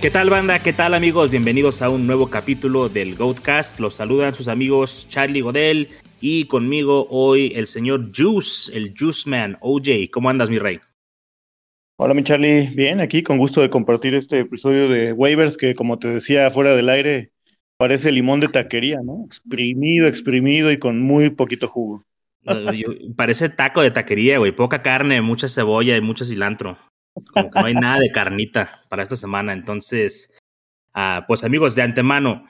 ¿Qué tal banda? ¿Qué tal amigos? Bienvenidos a un nuevo capítulo del Goatcast. Los saludan sus amigos Charlie Godel y conmigo hoy el señor Juice, el Juice Man, OJ. ¿Cómo andas mi rey? Hola mi Charlie, bien, aquí con gusto de compartir este episodio de Waivers que como te decía fuera del aire parece limón de taquería, ¿no? Exprimido, exprimido y con muy poquito jugo. Parece taco de taquería, güey. Poca carne, mucha cebolla y mucho cilantro. Como que no hay nada de carnita para esta semana. Entonces, uh, pues amigos, de antemano,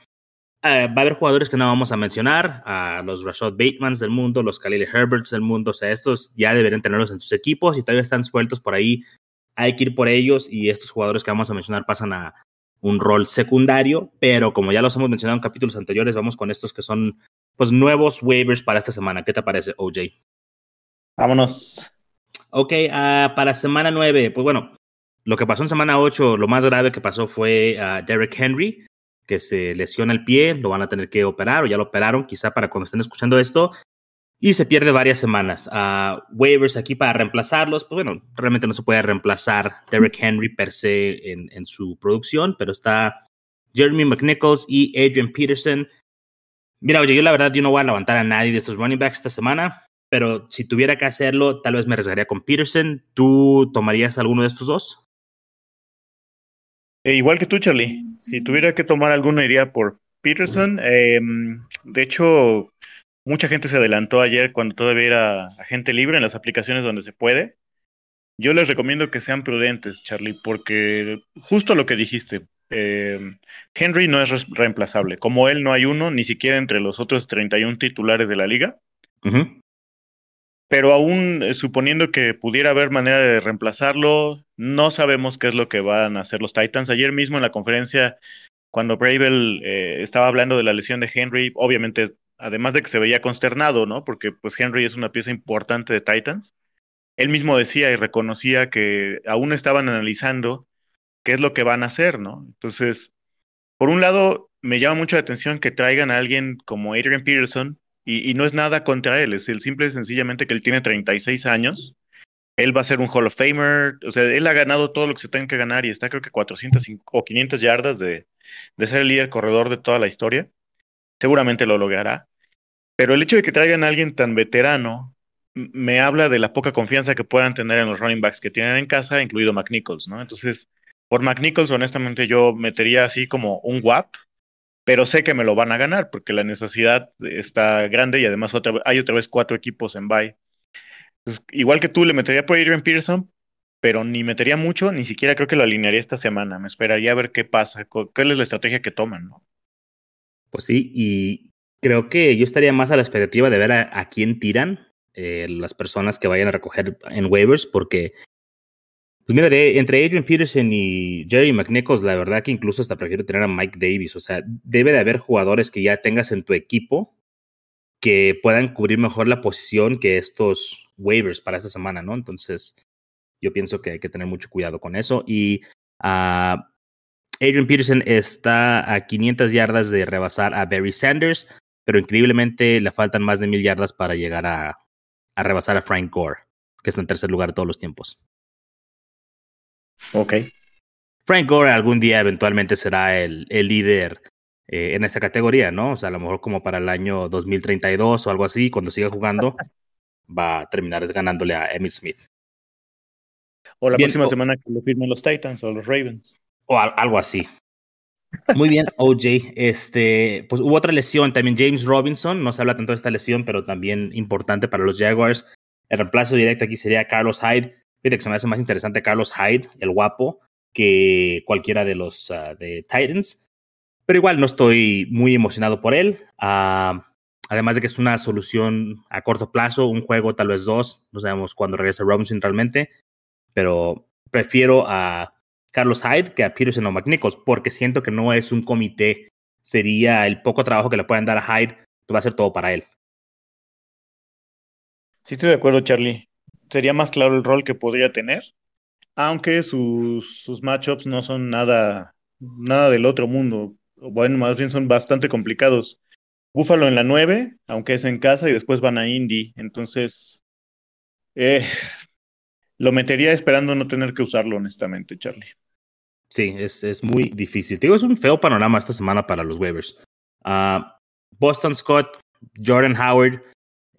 uh, va a haber jugadores que no vamos a mencionar, los Rashad Batemans del mundo, los Khalil Herberts del mundo, o sea, estos ya deberían tenerlos en sus equipos y todavía están sueltos por ahí. Hay que ir por ellos y estos jugadores que vamos a mencionar pasan a un rol secundario, pero como ya los hemos mencionado en capítulos anteriores, vamos con estos que son pues nuevos waivers para esta semana. ¿Qué te parece, OJ? Vámonos. Ok, uh, para semana 9, pues bueno, lo que pasó en semana 8, lo más grave que pasó fue uh, Derek Henry, que se lesiona el pie, lo van a tener que operar o ya lo operaron, quizá para cuando estén escuchando esto, y se pierde varias semanas. Uh, waivers aquí para reemplazarlos, pues bueno, realmente no se puede reemplazar Derek Henry per se en, en su producción, pero está Jeremy McNichols y Adrian Peterson. Mira, oye, yo la verdad yo no voy a levantar a nadie de estos running backs esta semana pero si tuviera que hacerlo, tal vez me arriesgaría con Peterson. ¿Tú tomarías alguno de estos dos? Eh, igual que tú, Charlie. Si tuviera que tomar alguno, iría por Peterson. Eh, de hecho, mucha gente se adelantó ayer cuando todavía era agente libre en las aplicaciones donde se puede. Yo les recomiendo que sean prudentes, Charlie, porque justo lo que dijiste, eh, Henry no es reemplazable. Como él no hay uno, ni siquiera entre los otros 31 titulares de la liga. Uh pero aún eh, suponiendo que pudiera haber manera de reemplazarlo, no sabemos qué es lo que van a hacer los Titans. Ayer mismo en la conferencia, cuando Bravel eh, estaba hablando de la lesión de Henry, obviamente, además de que se veía consternado, ¿no? Porque pues Henry es una pieza importante de Titans. Él mismo decía y reconocía que aún estaban analizando qué es lo que van a hacer, ¿no? Entonces, por un lado, me llama mucho la atención que traigan a alguien como Adrian Peterson, y, no es nada contra él, es el simple y sencillamente que él tiene 36 años. Él va a ser un Hall of Famer. O sea, él ha ganado todo lo que se tenga que ganar y está creo que 400 o 500 yardas de, de ser el líder corredor de toda la historia. Seguramente lo logrará. Pero el hecho de que traigan a alguien tan veterano me habla de la poca confianza que puedan tener en los running backs que tienen en casa, incluido McNichols, ¿no? Entonces, por McNichols, honestamente, yo metería así como un WAP, pero sé que me lo van a ganar porque la necesidad está grande y además otra, hay otra vez cuatro equipos en bye. igual que tú, le metería por Adrian Peterson, pero ni metería mucho, ni siquiera creo que lo alinearía esta semana. Me esperaría a ver qué pasa, cuál es la estrategia que toman. Pues sí, y creo que yo estaría más a la expectativa de ver a, quién tiran eh, las personas que vayan a recoger en waivers, porque pues mira, entre Adrian Peterson y Jerry McNichols, la verdad que incluso hasta prefiero tener a Mike Davis. O sea, debe de haber jugadores que ya tengas en tu equipo que puedan cubrir mejor la posición que estos waivers para esta semana, ¿no? Entonces, yo pienso que hay que tener mucho cuidado con eso. Y uh, Adrian Peterson está a 500 yardas de rebasar a Barry Sanders, pero increíblemente le faltan más de mil yardas para llegar a, a rebasar a Frank Gore, que está en tercer lugar todos los tiempos. Ok. Frank Gore algún día eventualmente será el, el líder eh, en esa categoría, ¿no? O sea, a lo mejor como para el año 2032 o algo así, cuando siga jugando, va a terminar ganándole a Emmitt Smith. O la próxima semana que lo firmen los Titans o los Ravens. O algo así. Muy bien, OJ. Este, pues hubo otra lesión también. James Robinson, no se habla tanto de esta lesión, pero también importante para los Jaguars. El reemplazo directo aquí sería Carlos Hyde. Fíjate que se me hace más interesante Carlos Hyde, el guapo, que cualquiera de los uh, de Titans. Pero igual no estoy muy emocionado por él. Uh, además de que es una solución a corto plazo, un juego, tal vez dos. No sabemos cuándo regrese Robinson realmente. Pero prefiero a Carlos Hyde que a Peterson o McNichols, porque siento que no es un comité. Sería el poco trabajo que le puedan dar a Hyde, que va a ser todo para él. Sí, estoy de acuerdo, Charlie sería más claro el rol que podría tener, aunque sus, sus matchups no son nada, nada del otro mundo. Bueno, más bien son bastante complicados. Búfalo en la 9, aunque es en casa, y después van a Indy. Entonces, eh, lo metería esperando no tener que usarlo, honestamente, Charlie. Sí, es, es muy difícil. digo, es un feo panorama esta semana para los waivers. Uh, Boston Scott, Jordan Howard,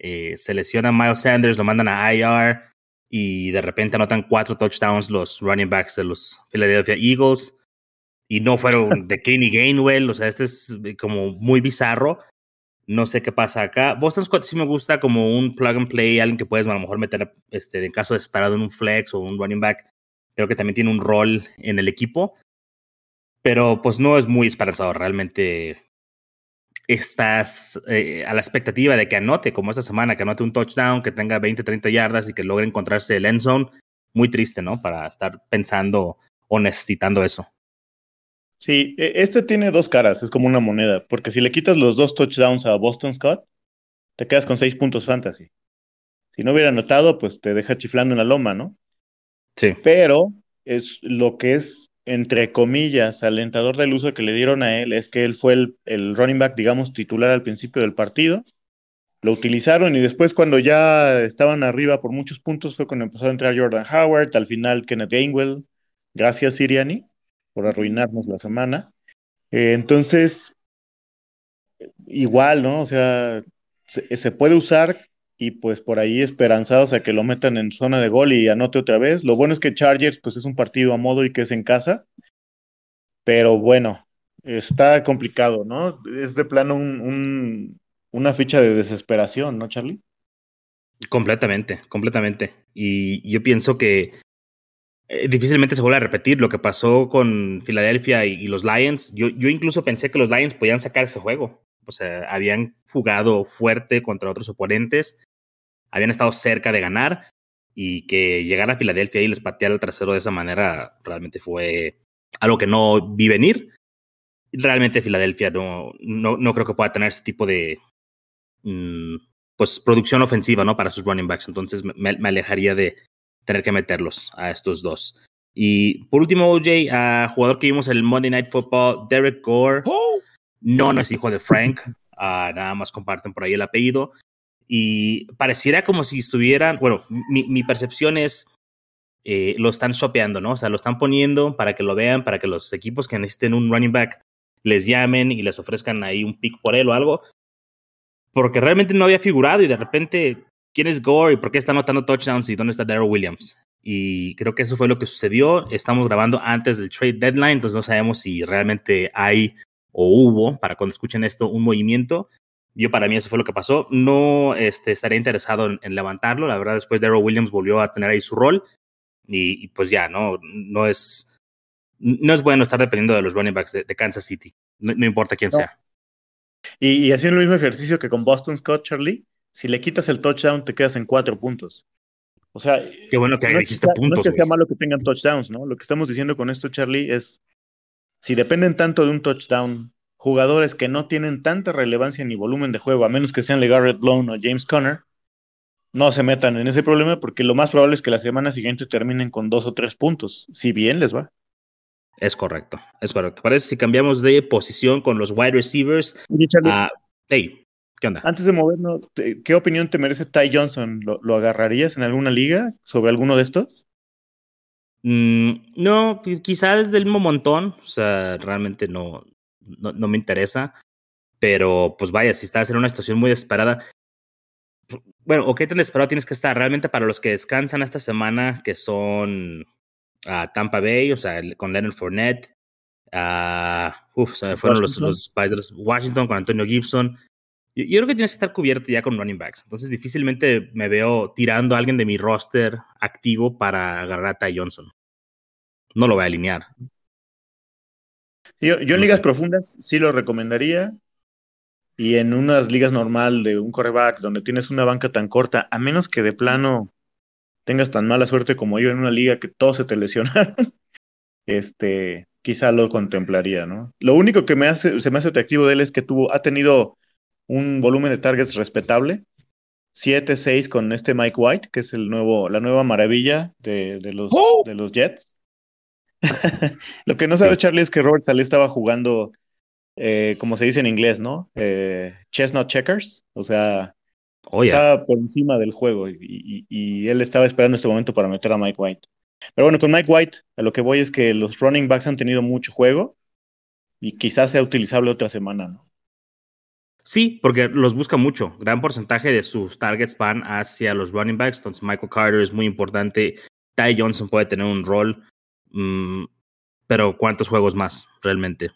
eh, se lesiona Miles Sanders, lo mandan a IR y de repente anotan cuatro touchdowns los running backs de los Philadelphia Eagles y no fueron de Kenny Gainwell, o sea, este es como muy bizarro. No sé qué pasa acá. Boston Scott sí me gusta como un plug and play, alguien que puedes a lo mejor meter este, en caso desesperado en un flex o un running back. Creo que también tiene un rol en el equipo. Pero pues no es muy esperanzador. Realmente estás eh, a la expectativa de que anote, como esta semana, que anote un touchdown, que tenga 20, 30 yardas y que logre encontrarse el end zone. Muy triste, ¿no? Para estar pensando o necesitando eso. Sí, e, este tiene dos caras, es como una moneda, porque si le quitas los dos touchdowns a Boston Scott, te quedas con seis puntos fantasy. Si no hubiera anotado, pues te deja chiflando en la loma, ¿no? Sí. Pero es lo que es, entre comillas, alentador del uso que le dieron a él, es que él fue el, running back, digamos, titular al principio del partido. Lo utilizaron y después cuando ya estaban arriba por muchos puntos fue cuando empezó a entrar Jordan Howard, al final Kenneth Gainwell, gracias Siriani por arruinarnos la semana. Eh, entonces, igual, ¿no? O sea, se, puede usar y pues por ahí esperanzados a que lo metan en zona de gol y anote otra vez. Lo bueno es que Chargers pues es un partido a modo y que es en casa, pero bueno, está complicado, ¿no? Es de plano un, una ficha de desesperación, ¿no, Charlie? Completamente, completamente. Y yo pienso que eh, difícilmente se vuelve a repetir lo que pasó con Filadelfia y, los Lions. Yo, yo, incluso pensé que los Lions podían sacar ese juego. O sea, habían jugado fuerte contra otros oponentes, habían estado cerca de ganar y que llegara a Filadelfia y les pateara el trasero de esa manera realmente fue algo que no vi venir. Realmente Filadelfia no, no, no creo que pueda tener ese tipo de mm, pues producción ofensiva ¿no? para sus running backs. Entonces me alejaría de, tener que meterlos a estos dos. Y por último, OJ, a jugador que vimos el Monday Night Football, Derek Gore. No, no es hijo de Frank, nada más comparten por ahí el apellido. Y pareciera como si estuvieran, bueno, mi, percepción es, eh, lo están shopeando, ¿no? O sea, lo están poniendo para que lo vean, para que los equipos que necesiten un running back les llamen y les ofrezcan ahí un pick por él o algo. Porque realmente no había figurado y de repente quién es Gore y por qué está anotando touchdowns y dónde está Daryl Williams. Y creo que eso fue lo que sucedió. Estamos grabando antes del trade deadline, entonces no sabemos si realmente hay o hubo, para cuando escuchen esto, un movimiento. Yo para mí eso fue lo que pasó. No este, estaría interesado en, levantarlo. La verdad, después Daryl Williams volvió a tener ahí su rol. Y, pues ya, no, no es, no es bueno estar dependiendo de los running backs de, Kansas City. No, importa quién sea. Y, y haciendo el mismo ejercicio que con Boston Scott, Charlie, si le quitas el touchdown, te quedas en cuatro puntos. O sea, qué bueno que no dijiste puntos. No es que sea malo que tengan touchdowns, ¿no? Lo que estamos diciendo con esto, Charlie, es si dependen tanto de un touchdown, jugadores que no tienen tanta relevancia ni volumen de juego, a menos que sean LeGarrette Blount o James Conner, no se metan en ese problema porque lo más probable es que la semana siguiente terminen con dos o tres puntos, si bien les va. Es correcto, es correcto. Parece si cambiamos de posición con los wide receivers. a hey, antes de movernos, ¿qué opinión te merece Ty Johnson? ¿Lo, agarrarías en alguna liga sobre alguno de estos? Mm, no, quizás del mismo montón. O sea, realmente no, no, me interesa. Pero, pues vaya, si estás en una situación muy desesperada. Bueno, ¿o qué tan desesperado tienes que estar? Realmente para los que descansan esta semana, que son a Tampa Bay, o sea, con Leonard Fournette, a fueron los, los Washington con Antonio Gibson, yo, creo que tienes que estar cubierto ya con running backs. Entonces, difícilmente me veo tirando a alguien de mi roster activo para agarrar a Ty Johnson. No lo voy a alinear. Yo, en ligas profundas sí lo recomendaría. Y en unas ligas normal de un coreback donde tienes una banca tan corta, a menos que de plano tengas tan mala suerte como yo en una liga que todos se te lesionaron, este, quizá lo contemplaría, ¿no? Lo único que me hace, se me hace atractivo de él es que tuvo, ha tenido un volumen de targets respetable. 7-6 con este Mike White, que es el nuevo, la nueva maravilla de, los, ¡Oh! de los Jets. Lo que no sabe Charlie es que Robert Saleh estaba jugando, eh, como se dice en inglés, ¿no? Eh, chestnut checkers, o sea, oh, estaba por encima del juego y, él estaba esperando este momento para meter a Mike White. Pero bueno, con Mike White, a lo que voy es que los running backs han tenido mucho juego y quizás sea utilizable otra semana, ¿no? Sí, porque los busca mucho. Gran porcentaje de sus targets van hacia los running backs. Entonces, Michael Carter es muy importante. Ty Johnson puede tener un rol. Mm, pero ¿cuántos juegos más realmente?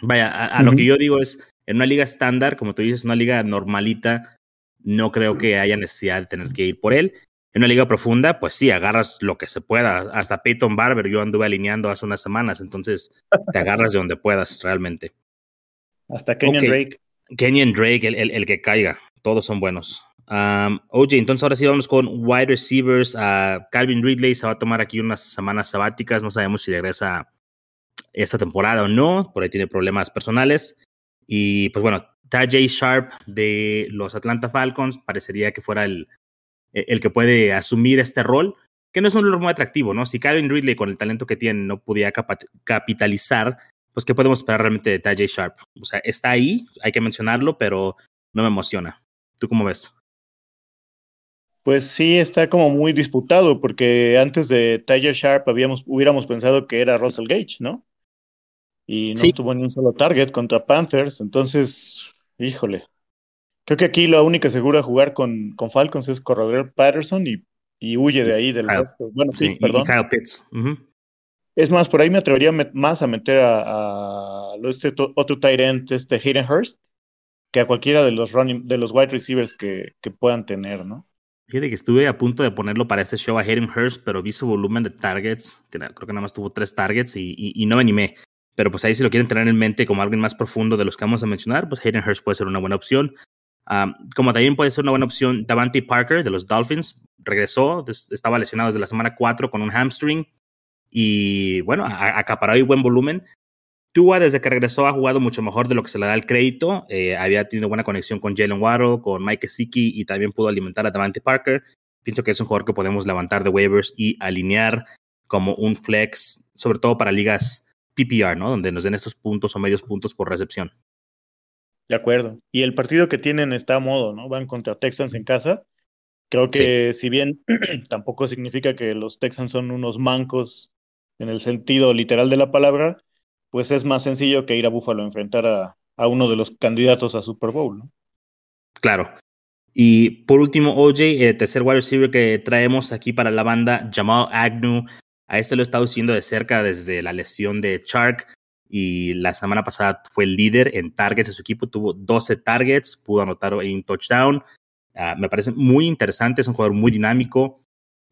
Vaya, a, lo que yo digo es, en una liga estándar, como tú dices, una liga normalita, no creo que haya necesidad de tener que ir por él. En una liga profunda, pues sí, agarras lo que se pueda. Hasta Peyton Barber yo anduve alineando hace unas semanas, entonces te agarras de donde puedas realmente. Hasta Kenyon Drake. Kenyon Drake, el, el, que caiga. Todos son buenos. Um, oye, entonces ahora sí vamos con wide receivers. Uh, Calvin Ridley se va a tomar aquí unas semanas sabáticas. No sabemos si regresa esta temporada o no. Por ahí tiene problemas personales. Y pues bueno, Tajay Sharp de los Atlanta Falcons parecería que fuera el, el que puede asumir este rol, que no es un rol muy atractivo, ¿no? Si Calvin Ridley, con el talento que tiene, no pudiera capitalizar, pues ¿qué podemos esperar realmente de Tajay Sharp? O sea, está ahí, hay que mencionarlo, pero no me emociona. ¿Tú cómo ves? Pues sí, está como muy disputado, porque antes de Tajay Sharp habíamos, hubiéramos pensado que era Russell Gage, ¿no? Y no tuvo ni un solo target contra Panthers, entonces, híjole. Creo que aquí la única segura jugar con, con Falcons es correr Patterson y, y, huye de ahí del resto. Bueno, sí, perdón. Kyle Pitts. Es más, por ahí me atrevería más a meter a, este otro tight end, este Hayden Hurst, que a cualquiera de los running, de los wide receivers que, que puedan tener, ¿no? Fíjate que estuve a punto de ponerlo para este show a Hayden Hurst, pero vi su volumen de targets, que creo que nada más tuvo tres targets y, y, no me animé. Pero pues ahí si lo quieren tener en mente como alguien más profundo de los que vamos a mencionar, pues Hayden Hurst puede ser una buena opción. como también puede ser una buena opción Davante Parker de los Dolphins. Regresó, estaba lesionado desde la semana 4 con un hamstring y bueno, acaparó ahí buen volumen. Tua, desde que regresó, ha jugado mucho mejor de lo que se le da el crédito. Eh, había tenido buena conexión con Jalen Waddle, con Mike Siki y también pudo alimentar a Davante Parker. Pienso que es un jugador que podemos levantar de waivers y alinear como un flex, sobre todo para ligas PPR, ¿no? Donde nos den estos puntos o medios puntos por recepción. De acuerdo. Y el partido que tienen está a modo, ¿no? Van contra Texans en casa. Creo que si bien tampoco significa que los Texans son unos mancos en el sentido literal de la palabra, pues es más sencillo que ir a Buffalo a enfrentar a, a uno de los candidatos a Super Bowl, ¿no? Claro. Y por último, OJ, el tercer wide receiver que traemos aquí para la banda, Jamal Agnew. A este lo he estado siguiendo de cerca desde la lesión de Chark y la semana pasada fue el líder en targets de su equipo, tuvo 12 targets, pudo anotar un touchdown. Ah, me parece muy interesante, es un jugador muy dinámico,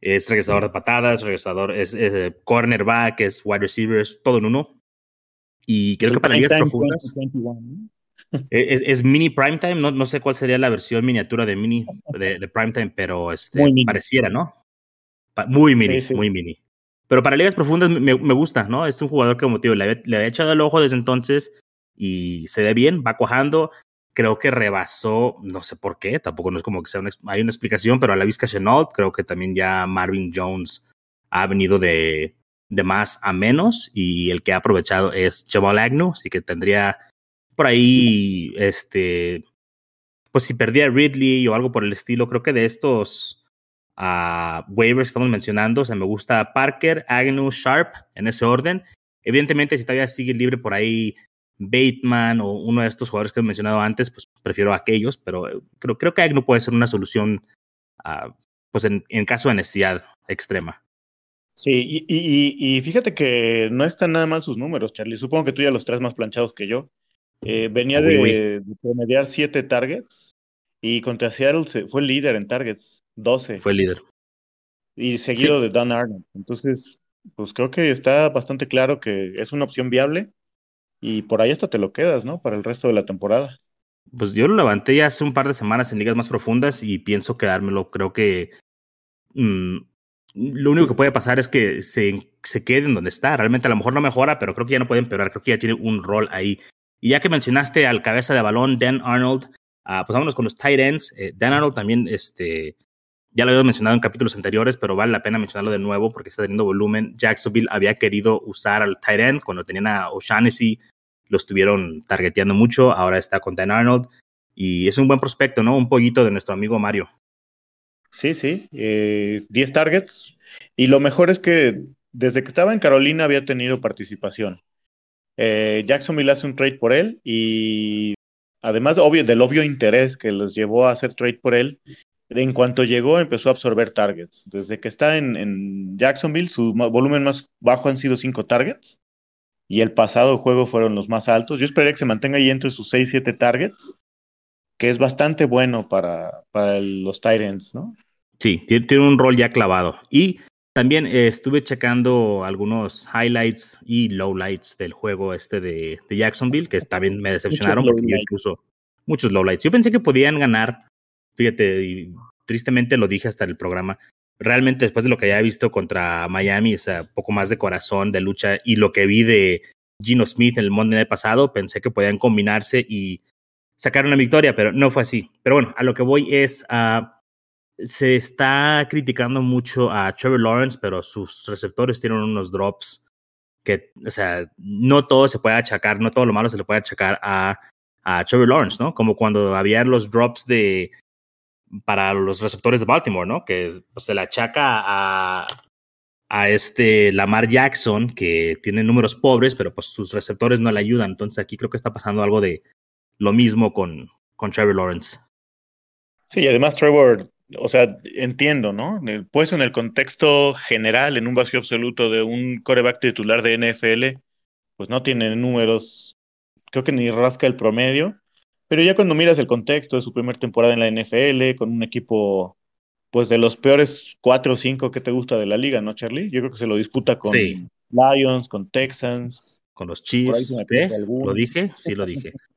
es regresador de patadas, regresador, es, eh, cornerback, es wide receiver, es todo en uno. Y creo que para ligas profundas. E, es, es, mini primetime, no, no sé cuál sería la versión miniatura de mini de, de primetime, pero este, pareciera, ¿no? muy mini, muy mini. Pero para ligas profundas me, me, gusta, ¿no? Es un jugador que, como tío, le, había, le había echado el ojo desde entonces y se ve bien, va cuajando creo que rebasó, no sé por qué, tampoco no es como que sea una, hay una explicación, pero a la Vizca Chenault, creo que también ya Marvin Jones ha venido de, de más a menos y el que ha aprovechado es Jamal Agnew, así que tendría por ahí, este, pues si perdía Ridley o algo por el estilo, creo que de estos uh, waivers que estamos mencionando, o sea, me gusta Parker, Agnew, Sharp, en ese orden. Evidentemente, si todavía sigue libre por ahí Bateman o uno de estos jugadores que he mencionado antes, pues prefiero aquellos, pero eh, creo, creo que no puede ser una solución, uh, pues en, en, caso de necesidad extrema. Sí, y, y, y, fíjate que no están nada mal sus números, Charlie. Supongo que tú ya los traes más planchados que yo. Eh, venía de, de, promediar siete targets y contra Seattle se, fue el líder en targets, 12. Fue líder. Y seguido sí. de Dan Arnold. Entonces, pues creo que está bastante claro que es una opción viable y por ahí hasta te lo quedas, ¿no? Para el resto de la temporada. Pues yo lo levanté ya hace un par de semanas en ligas más profundas y pienso quedármelo. Creo que mmm, lo único que puede pasar es que se, se quede en donde está. Realmente a lo mejor no mejora, pero creo que ya no puede empeorar. Creo que ya tiene un rol ahí. Y ya que mencionaste al cabeza de balón, Dan Arnold, uh, pues vámonos con los tight ends. Eh, Dan Arnold también, este, ya lo había mencionado en capítulos anteriores, pero vale la pena mencionarlo de nuevo porque está teniendo volumen. Jacksonville había querido usar al tight end cuando tenían a O'Shaughnessy, lo estuvieron targeteando mucho, ahora está con Dan Arnold y es un buen prospecto, ¿no? Un poquito de nuestro amigo Mario. Sí, sí, eh, 10 targets. Y lo mejor es que desde que estaba en Carolina había tenido participación. Eh, Jacksonville hace un trade por él y además obvio, del obvio interés que los llevó a hacer trade por él, en cuanto llegó empezó a absorber targets. Desde que está en, Jacksonville, su volumen más bajo han sido cinco targets y el pasado juego fueron los más altos. Yo esperaría que se mantenga ahí entre sus 6, 7 targets, que es bastante bueno para, para los Titans, ¿no? Sí, tiene, un rol ya clavado. Y también eh, estuve checando algunos highlights y lowlights del juego este de, Jacksonville, que también me decepcionaron porque yo incluso muchos lowlights. Yo pensé que podían ganar, fíjate, y tristemente lo dije hasta el programa. Realmente después de lo que había visto contra Miami, o sea, poco más de corazón, de lucha, y lo que vi de Gino Smith en el Monday Night pasado, pensé que podían combinarse y sacar una victoria, pero no fue así. Pero bueno, a lo que voy es a se está criticando mucho a Trevor Lawrence, pero sus receptores tienen unos drops que, o sea, no todo se puede achacar, no todo lo malo se le puede achacar a, Trevor Lawrence, ¿no? Como cuando había los drops de para los receptores de Baltimore, ¿no? Que se le achaca a este Lamar Jackson, que tiene números pobres, pero pues sus receptores no le ayudan. Entonces aquí creo que está pasando algo de lo mismo con, con Trevor Lawrence. Sí, y además Trevor o sea, entiendo, ¿no? Puesto en el contexto general, en un vacío absoluto de un coreback titular de NFL, pues no tiene números, creo que ni rasca el promedio, pero ya cuando miras el contexto de su primera temporada en la NFL, con un equipo, pues de los peores cuatro o cinco que te gusta de la liga, ¿no, Charlie? Yo creo que se lo disputa con Lions, con Texans. Con los Chiefs. ¿eh? ¿Lo dije? Sí, lo dije.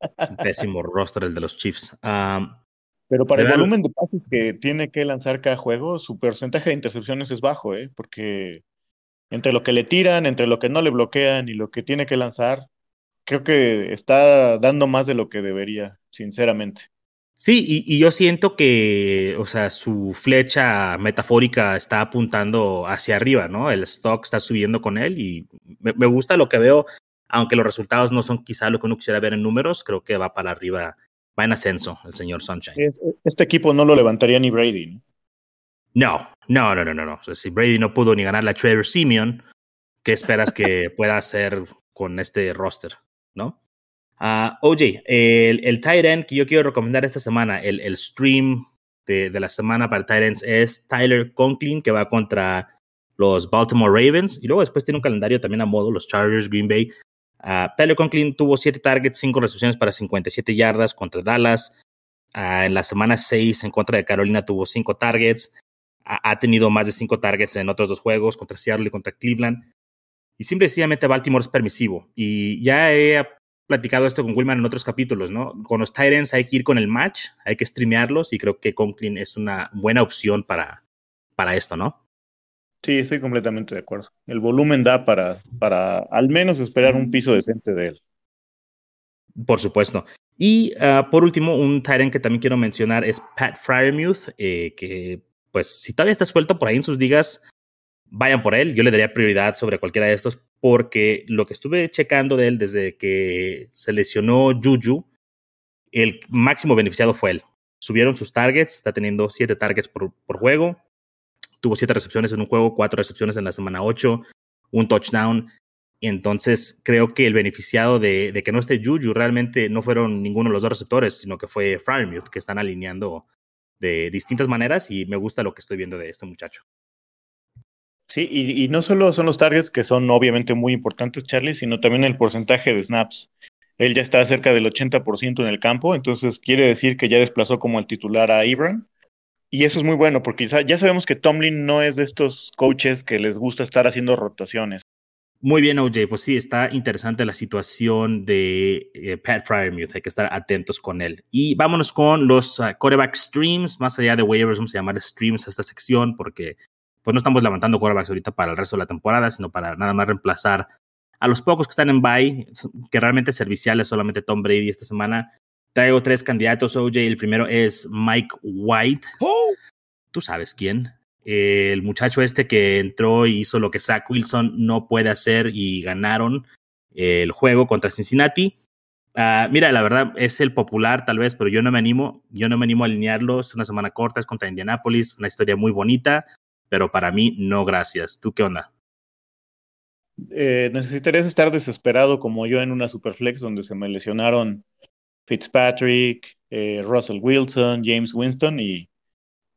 es un pésimo roster el de los Chiefs. Pero para el volumen de pases que tiene que lanzar cada juego, su porcentaje de intercepciones es bajo, ¿eh? Porque entre lo que le tiran, entre lo que no le bloquean y lo que tiene que lanzar, creo que está dando más de lo que debería, sinceramente. Sí, y, yo siento que, o sea, su flecha metafórica está apuntando hacia arriba, ¿no? El stock está subiendo con él y me, me gusta lo que veo, aunque los resultados no son quizá lo que uno quisiera ver en números, creo que va para arriba va en ascenso el señor Sunshine. este equipo no lo levantaría ni Brady. No, no, no, no, no. no. si Brady no pudo ni ganar la Trevor Simeon, ¿qué esperas que pueda hacer con este roster? ¿No? Uh, OJ, el, el tight end que yo quiero recomendar esta semana, el, el stream de, de, la semana para tight ends es Tyler Conklin, que va contra los Baltimore Ravens. Y luego después tiene un calendario también a modo, los Chargers, Green Bay. Uh, Conklin tuvo 7 targets, 5 recepciones para 57 yardas contra Dallas. Uh, en la semana 6 en contra de Carolina tuvo 5 targets. ha tenido más de 5 targets en otros dos juegos, contra Seattle y contra Cleveland. Y simplemente Baltimore es permisivo. Y ya he platicado esto con Wilman en otros capítulos, ¿no? Con los Titans hay que ir con el match, hay que streamearlos y creo que Conklin es una buena opción para, para esto, ¿no? Sí, estoy completamente de acuerdo. El volumen da para, para al menos esperar un piso decente de él. Por supuesto. Y ah, por último, un Tyrant que también quiero mencionar es Pat Fryermuth, eh, que pues si todavía está suelto por ahí en sus digas, vayan por él. Yo le daría prioridad sobre cualquiera de estos porque lo que estuve checando de él desde que se lesionó Juju, el máximo beneficiado fue él. Subieron sus targets, está teniendo siete targets por, por juego, tuvo siete recepciones en un juego, cuatro recepciones en la semana ocho, un touchdown. Entonces, creo que el beneficiado de, que no esté Juju realmente no fueron ninguno de los dos receptores, sino que fue Fryermuth, que están alineando de distintas maneras y me gusta lo que estoy viendo de este muchacho. Sí, y, y, no solo son los targets que son obviamente muy importantes, Charlie, sino también el porcentaje de snaps. Él ya está cerca del 80% en el campo, entonces quiere decir que ya desplazó como el titular a Ibram y eso es muy bueno, porque ya sabemos que Tomlin no es de estos coaches que les gusta estar haciendo rotaciones. Muy bien, OJ. Pues sí, está interesante la situación de eh, Pat Fryermuth. Hay que estar atentos con él. Y vámonos con los uh, quarterback streams. Más allá de waivers, vamos a llamar streams a esta sección porque pues no estamos levantando quarterbacks ahorita para el resto de la temporada, sino para nada más reemplazar a los pocos que están en bye, que realmente serviciales solamente Tom Brady esta semana. Traigo tres candidatos, OJ. El primero es Mike White. Oh. Tú sabes quién. El muchacho este que entró y hizo lo que Zach Wilson no puede hacer y ganaron el juego contra Cincinnati. Uh, mira, la verdad es el popular tal vez, pero yo no me animo, yo no me animo a alinearlo. Es una semana corta, es contra Indianapolis, una historia muy bonita. pero para mí no gracias. ¿Tú qué onda? Eh, necesitarías estar desesperado como yo en una Superflex donde se me lesionaron Fitzpatrick, eh, Russell Wilson, James Winston y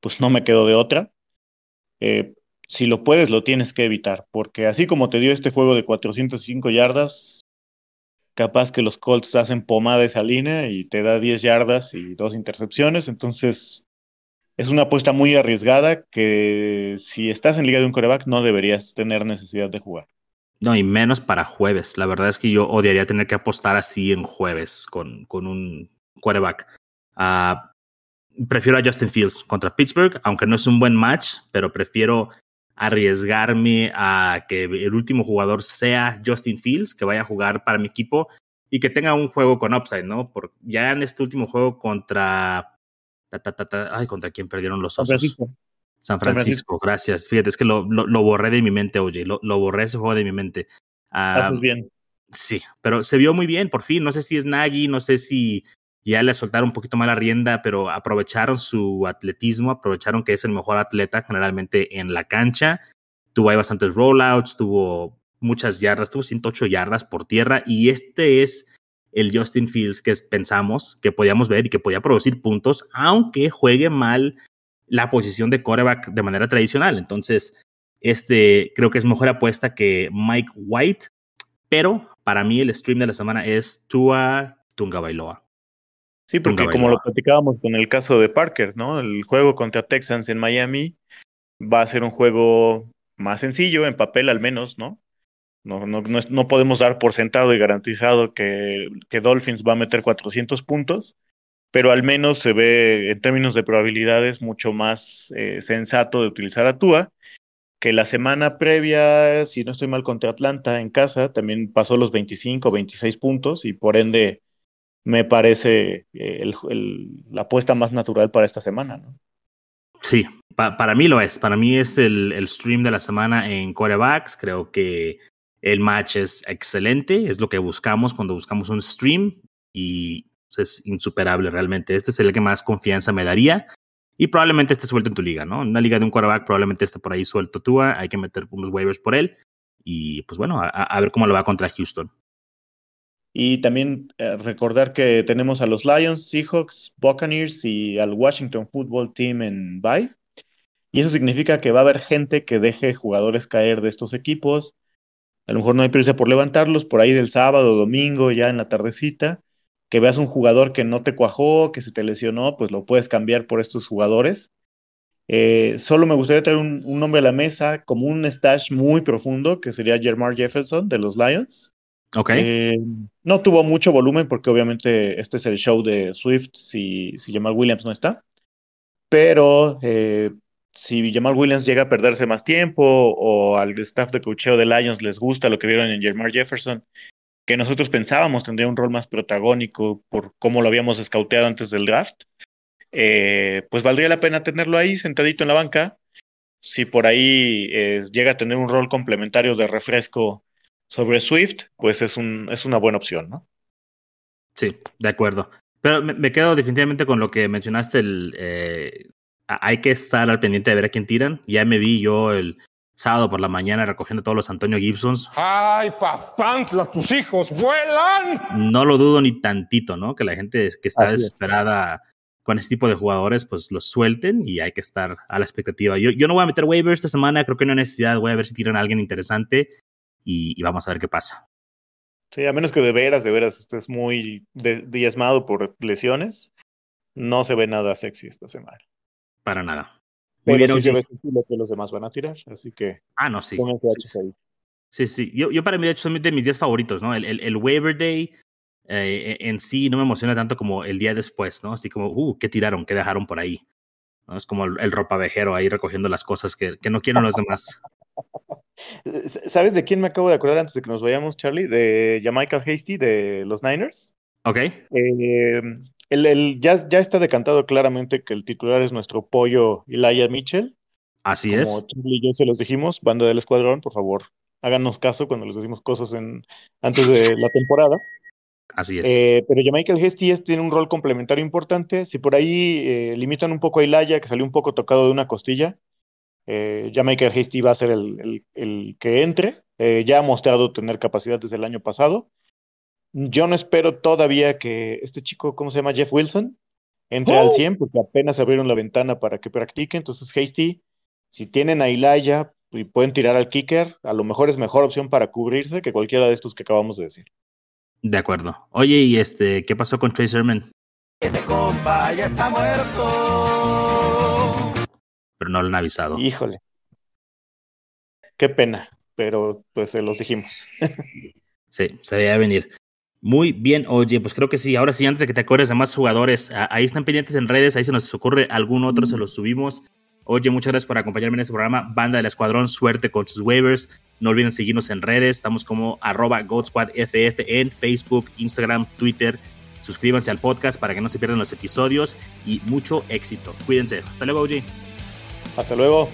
pues no me quedo de otra. Eh, si lo puedes, lo tienes que evitar, porque así como te dio este juego de 405 yardas, capaz que los Colts hacen pomada esa línea y te da 10 yardas y dos intercepciones, entonces es una apuesta muy arriesgada que si estás en liga de un coreback no deberías tener necesidad de jugar. No, y menos para jueves. La verdad es que yo odiaría tener que apostar así en jueves con, con un quarterback. Ah, prefiero a Justin Fields contra Pittsburgh, aunque no es un buen match, pero prefiero arriesgarme a que el último jugador sea Justin Fields, que vaya a jugar para mi equipo y que tenga un juego con upside, ¿no? Porque ya en este último juego contra... ay, ¿contra quién perdieron los osos? San Francisco, gracias. Fíjate, es que lo, lo, borré de mi mente, oye, lo, lo, borré ese juego de mi mente. Ah, Haces bien. Sí, pero se vio muy bien, por fin. No sé si es Nagy, no sé si ya le soltaron un poquito más la rienda, pero aprovecharon su atletismo, aprovecharon que es el mejor atleta generalmente en la cancha. Tuvo ahí bastantes rollouts, tuvo muchas yardas, tuvo 108 yardas por tierra y este es el Justin Fields que pensamos que podíamos ver y que podía producir puntos, aunque juegue mal la posición de coreback de manera tradicional. Entonces, este creo que es mejor apuesta que Mike White, pero para mí el stream de la semana es Tua Tunga Bailoa. Sí, porque como lo platicábamos con el caso de Parker, ¿no? El juego contra Texans en Miami va a ser un juego más sencillo, en papel al menos, ¿no? No, no, no, no podemos dar por sentado y garantizado que, que Dolphins va a meter 400 puntos, pero al menos se ve en términos de probabilidades mucho más eh, sensato de utilizar a Tua, que la semana previa, si no estoy mal, contra Atlanta en casa, también pasó los 25, 26 puntos y por ende me parece eh, la apuesta más natural para esta semana. Sí, para mí lo es. Para mí es el, el stream de la semana en quarterbacks. Creo que el match es excelente. Es lo que buscamos cuando buscamos un stream. Y es insuperable realmente. Este es el que más confianza me daría. Y probablemente esté suelto en tu liga, ¿no? Una liga de un quarterback probablemente esté por ahí suelto tú. Hay que meter unos waivers por él. Y pues bueno, a, ver cómo lo va contra Houston. Y también eh, recordar que tenemos a los Lions, Seahawks, Buccaneers y al Washington Football Team en bye. Y eso significa que va a haber gente que deje jugadores caer de estos equipos. A lo mejor no hay prisa por levantarlos por ahí del sábado, domingo, ya en la tardecita que veas un jugador que no te cuajó, que se te lesionó, pues lo puedes cambiar por estos jugadores. Eh, solo me gustaría traer un, nombre a la mesa como un stash muy profundo, que sería Jermar Jefferson de los Lions. Ok. Eh, no tuvo mucho volumen porque obviamente este es el show de Swift si, si Jamal Williams no está. Pero eh, si Jamal Williams llega a perderse más tiempo o al staff de cocheo de Lions les gusta lo que vieron en Jermar Jefferson que nosotros pensábamos tendría un rol más protagónico por cómo lo habíamos escauteado antes del draft, eh, pues valdría la pena tenerlo ahí sentadito en la banca. Si por ahí eh, llega a tener un rol complementario de refresco sobre Swift, pues es, un, es una buena opción, ¿no? Sí, de acuerdo. Pero me, quedo definitivamente con lo que mencionaste, el, eh, hay que estar al pendiente de ver a quién tiran. Ya me vi yo el, sábado por la mañana recogiendo todos los Antonio Gibsons. ¡Ay, papantla, tus hijos vuelan! No lo dudo ni tantito, ¿no? Que la gente que está desesperada con este tipo de jugadores, pues los suelten y hay que estar a la expectativa. Yo, yo no voy a meter waivers esta semana, creo que no hay necesidad, voy a ver si tiran a alguien interesante y, vamos a ver qué pasa. Sí, a menos que de veras, de veras estés muy diezmado por lesiones, no se ve nada sexy esta semana. Para nada. Pero sí se ve lo que los demás van a tirar, así que. Ah, no, sí. Sí, sí. Yo, yo para mí, de hecho, son de mis días favoritos, ¿no? El, el, el waiver day eh, en sí no me emociona tanto como el día después, ¿no? Así como, uh, ¿qué tiraron? ¿Qué dejaron por ahí? ¿No? Es como el, el ropavejero ahí recogiendo las cosas que, que no quieren los demás. ¿Sabes de quién me acabo de acordar antes de que nos vayamos, Charlie? De Jamaica Hasty de los Niners. Ok. Eh, el, ya, ya, está decantado claramente que el titular es nuestro pollo Elijah Mitchell. Así es. Como Charlie y yo se los dijimos, banda del escuadrón, por favor, háganos caso cuando les decimos cosas en, antes de la temporada. Así es. Eh, pero Michael Hesties tiene un rol complementario importante. Si por ahí eh, limitan un poco a Ilaya, que salió un poco tocado de una costilla, Eh, ya Michael Hasty va a ser el, que entre. Eh, ya ha mostrado tener capacidad desde el año pasado. Yo no espero todavía que este chico, ¿cómo se llama? Jeff Wilson, entre al 100 porque apenas abrieron la ventana para que practique. Entonces, Hasty, si tienen a Ilaya y pueden tirar al kicker, a lo mejor es mejor opción para cubrirse que cualquiera de estos que acabamos de decir. De acuerdo. Oye, ¿y este qué pasó con Trey Sermon? Ese compa ya está muerto. Pero no lo han avisado. Híjole. Qué pena, pero pues se los dijimos. sí, se debía venir. Muy bien, oye, pues creo que sí. Ahora sí, antes de que te acuerdes de más jugadores, ahí están pendientes en redes, ahí se nos ocurre algún otro, se los subimos. Oye, muchas gracias por acompañarme en este programa. Banda del Escuadrón, suerte con sus waivers. No olviden seguirnos en redes. Estamos como arroba en Facebook, Instagram, Twitter. Suscríbanse al podcast para que no se pierdan los episodios y mucho éxito. Cuídense. Hasta luego, OG. Hasta luego.